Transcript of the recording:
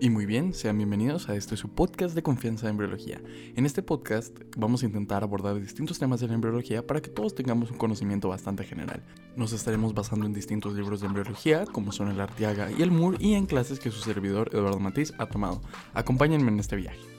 Y muy bien, sean bienvenidos a este su podcast de confianza en embriología. En este podcast vamos a intentar abordar distintos temas de la embriología para que todos tengamos un conocimiento bastante general. Nos estaremos basando en distintos libros de embriología, como son el Artiaga y el Moore, y en clases que su servidor Eduardo Matiz ha tomado. Acompáñenme en este viaje.